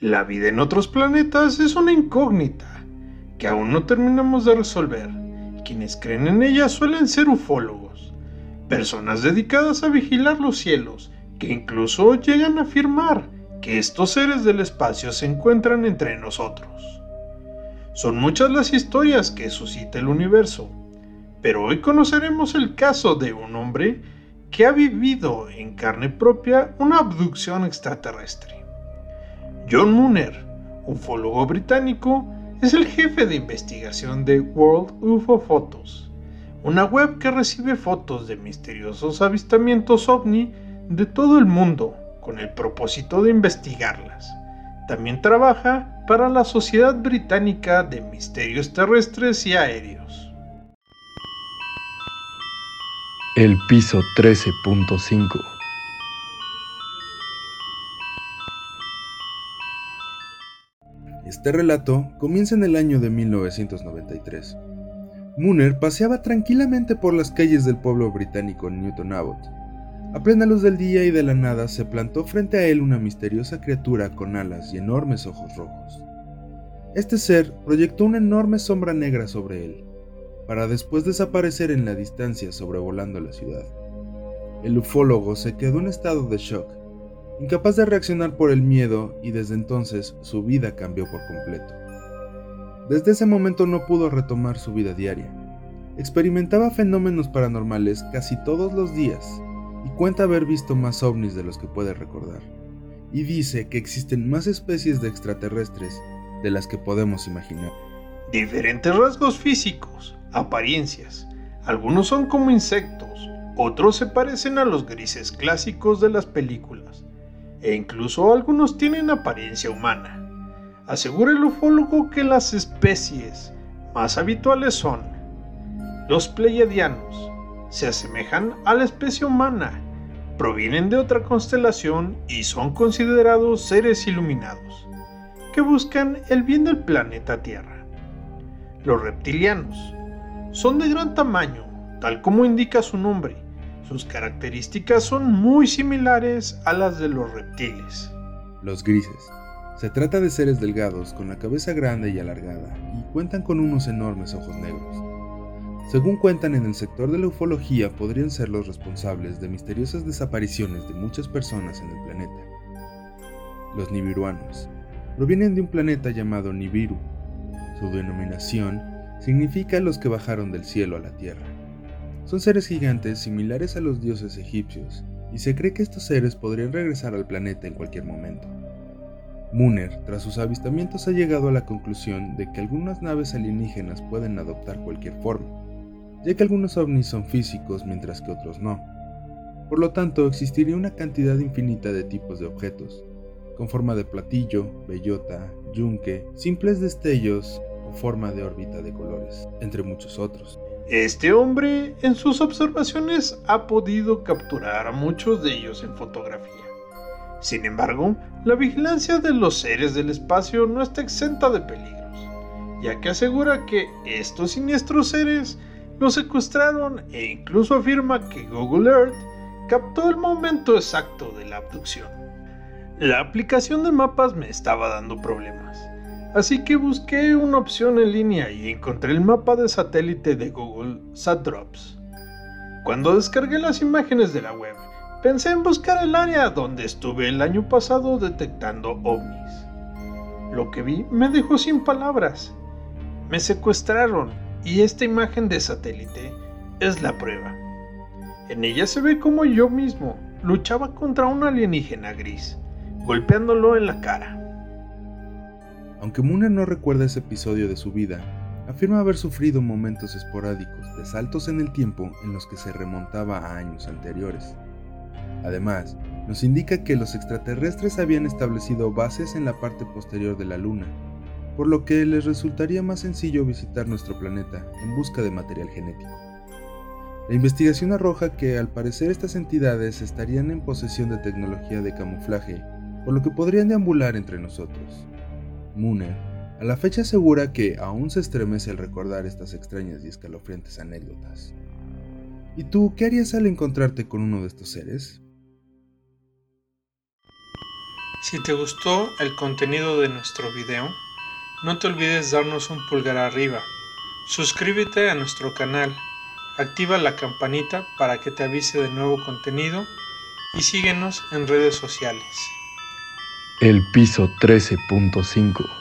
La vida en otros planetas es una incógnita que aún no terminamos de resolver. Quienes creen en ella suelen ser ufólogos, personas dedicadas a vigilar los cielos, que incluso llegan a afirmar que estos seres del espacio se encuentran entre nosotros. Son muchas las historias que suscita el universo, pero hoy conoceremos el caso de un hombre que ha vivido en carne propia una abducción extraterrestre. John Mooner, ufólogo británico, es el jefe de investigación de World UFO Photos, una web que recibe fotos de misteriosos avistamientos ovni de todo el mundo con el propósito de investigarlas. También trabaja para la Sociedad Británica de Misterios Terrestres y Aéreos. El piso 13.5 Este relato comienza en el año de 1993. Mooner paseaba tranquilamente por las calles del pueblo británico Newton Abbot. A plena luz del día y de la nada se plantó frente a él una misteriosa criatura con alas y enormes ojos rojos. Este ser proyectó una enorme sombra negra sobre él, para después desaparecer en la distancia sobrevolando la ciudad. El ufólogo se quedó en estado de shock, incapaz de reaccionar por el miedo y desde entonces su vida cambió por completo. Desde ese momento no pudo retomar su vida diaria. Experimentaba fenómenos paranormales casi todos los días y cuenta haber visto más ovnis de los que puede recordar. Y dice que existen más especies de extraterrestres de las que podemos imaginar. Diferentes rasgos físicos, apariencias. Algunos son como insectos, otros se parecen a los grises clásicos de las películas, e incluso algunos tienen apariencia humana. Asegura el ufólogo que las especies más habituales son los pleiadianos, se asemejan a la especie humana, provienen de otra constelación y son considerados seres iluminados, que buscan el bien del planeta Tierra. Los reptilianos son de gran tamaño, tal como indica su nombre. Sus características son muy similares a las de los reptiles. Los grises. Se trata de seres delgados con la cabeza grande y alargada y cuentan con unos enormes ojos negros. Según cuentan en el sector de la ufología, podrían ser los responsables de misteriosas desapariciones de muchas personas en el planeta. Los nibiruanos provienen de un planeta llamado Nibiru. Su denominación significa los que bajaron del cielo a la tierra. Son seres gigantes similares a los dioses egipcios, y se cree que estos seres podrían regresar al planeta en cualquier momento. Mooner, tras sus avistamientos, ha llegado a la conclusión de que algunas naves alienígenas pueden adoptar cualquier forma, ya que algunos ovnis son físicos mientras que otros no. Por lo tanto, existiría una cantidad infinita de tipos de objetos, con forma de platillo, bellota, yunque, simples destellos forma de órbita de colores, entre muchos otros. Este hombre en sus observaciones ha podido capturar a muchos de ellos en fotografía. Sin embargo, la vigilancia de los seres del espacio no está exenta de peligros, ya que asegura que estos siniestros seres los secuestraron e incluso afirma que Google Earth captó el momento exacto de la abducción. La aplicación de mapas me estaba dando problemas Así que busqué una opción en línea y encontré el mapa de satélite de Google SatDrops. Cuando descargué las imágenes de la web, pensé en buscar el área donde estuve el año pasado detectando ovnis. Lo que vi me dejó sin palabras. Me secuestraron y esta imagen de satélite es la prueba. En ella se ve como yo mismo luchaba contra un alienígena gris, golpeándolo en la cara. Aunque Mooner no recuerda ese episodio de su vida, afirma haber sufrido momentos esporádicos de saltos en el tiempo en los que se remontaba a años anteriores. Además, nos indica que los extraterrestres habían establecido bases en la parte posterior de la Luna, por lo que les resultaría más sencillo visitar nuestro planeta en busca de material genético. La investigación arroja que al parecer estas entidades estarían en posesión de tecnología de camuflaje, por lo que podrían deambular entre nosotros. Mooner, a la fecha asegura que aún se estremece al recordar estas extrañas y escalofriantes anécdotas. ¿Y tú qué harías al encontrarte con uno de estos seres? Si te gustó el contenido de nuestro video, no te olvides darnos un pulgar arriba, suscríbete a nuestro canal, activa la campanita para que te avise de nuevo contenido y síguenos en redes sociales. El piso 13.5